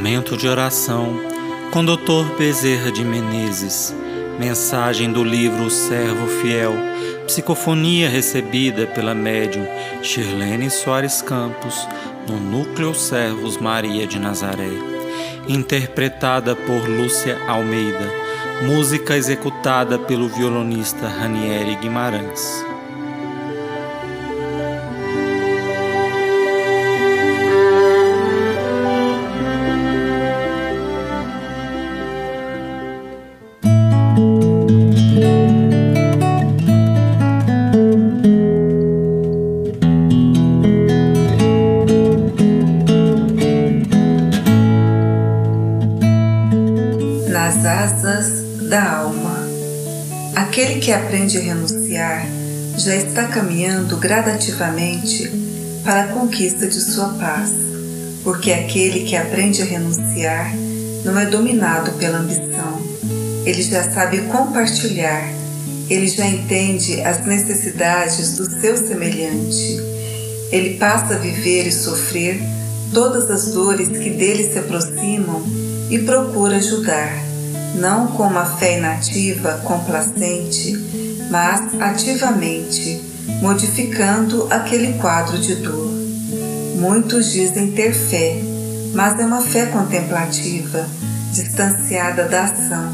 Momento de oração com Dr. Bezerra de Menezes. Mensagem do livro O Servo Fiel. Psicofonia recebida pela médium Shirlene Soares Campos no Núcleo Servos Maria de Nazaré. Interpretada por Lúcia Almeida. Música executada pelo violonista Ranieri Guimarães. Nas asas da alma. Aquele que aprende a renunciar já está caminhando gradativamente para a conquista de sua paz, porque aquele que aprende a renunciar não é dominado pela ambição. Ele já sabe compartilhar, ele já entende as necessidades do seu semelhante. Ele passa a viver e sofrer todas as dores que dele se aproximam e procura ajudar, não com uma fé inativa, complacente, mas ativamente, modificando aquele quadro de dor. Muitos dizem ter fé, mas é uma fé contemplativa, distanciada da ação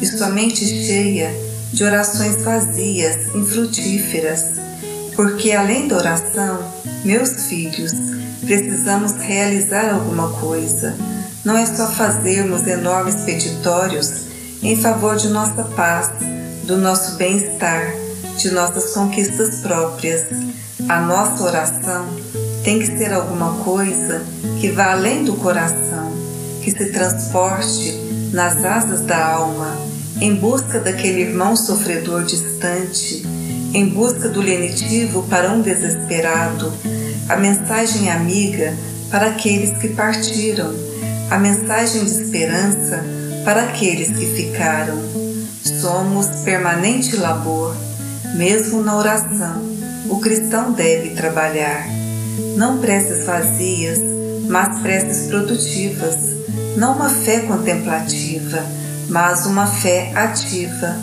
e somente cheia de orações vazias, infrutíferas, porque além da oração, meus filhos, precisamos realizar alguma coisa não é só fazermos enormes petitórios em favor de nossa paz, do nosso bem-estar, de nossas conquistas próprias. A nossa oração tem que ser alguma coisa que vá além do coração, que se transporte nas asas da alma, em busca daquele irmão sofredor distante, em busca do lenitivo para um desesperado, a mensagem amiga para aqueles que partiram a mensagem de esperança para aqueles que ficaram. Somos permanente labor, mesmo na oração, o cristão deve trabalhar. Não preces vazias, mas preces produtivas, não uma fé contemplativa, mas uma fé ativa,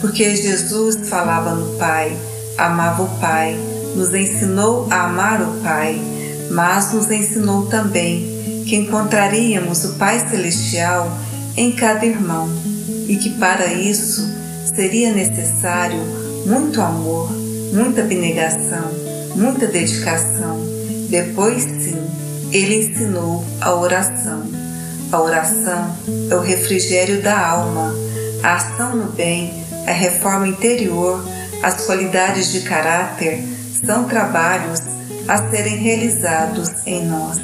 porque Jesus falava no Pai, amava o Pai, nos ensinou a amar o Pai, mas nos ensinou também que encontraríamos o Pai Celestial em cada irmão e que para isso seria necessário muito amor, muita abnegação, muita dedicação. Depois, sim, ele ensinou a oração. A oração é o refrigério da alma, a ação no bem, a reforma interior, as qualidades de caráter são trabalhos a serem realizados em nós.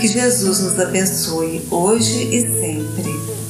Que Jesus nos abençoe hoje e sempre.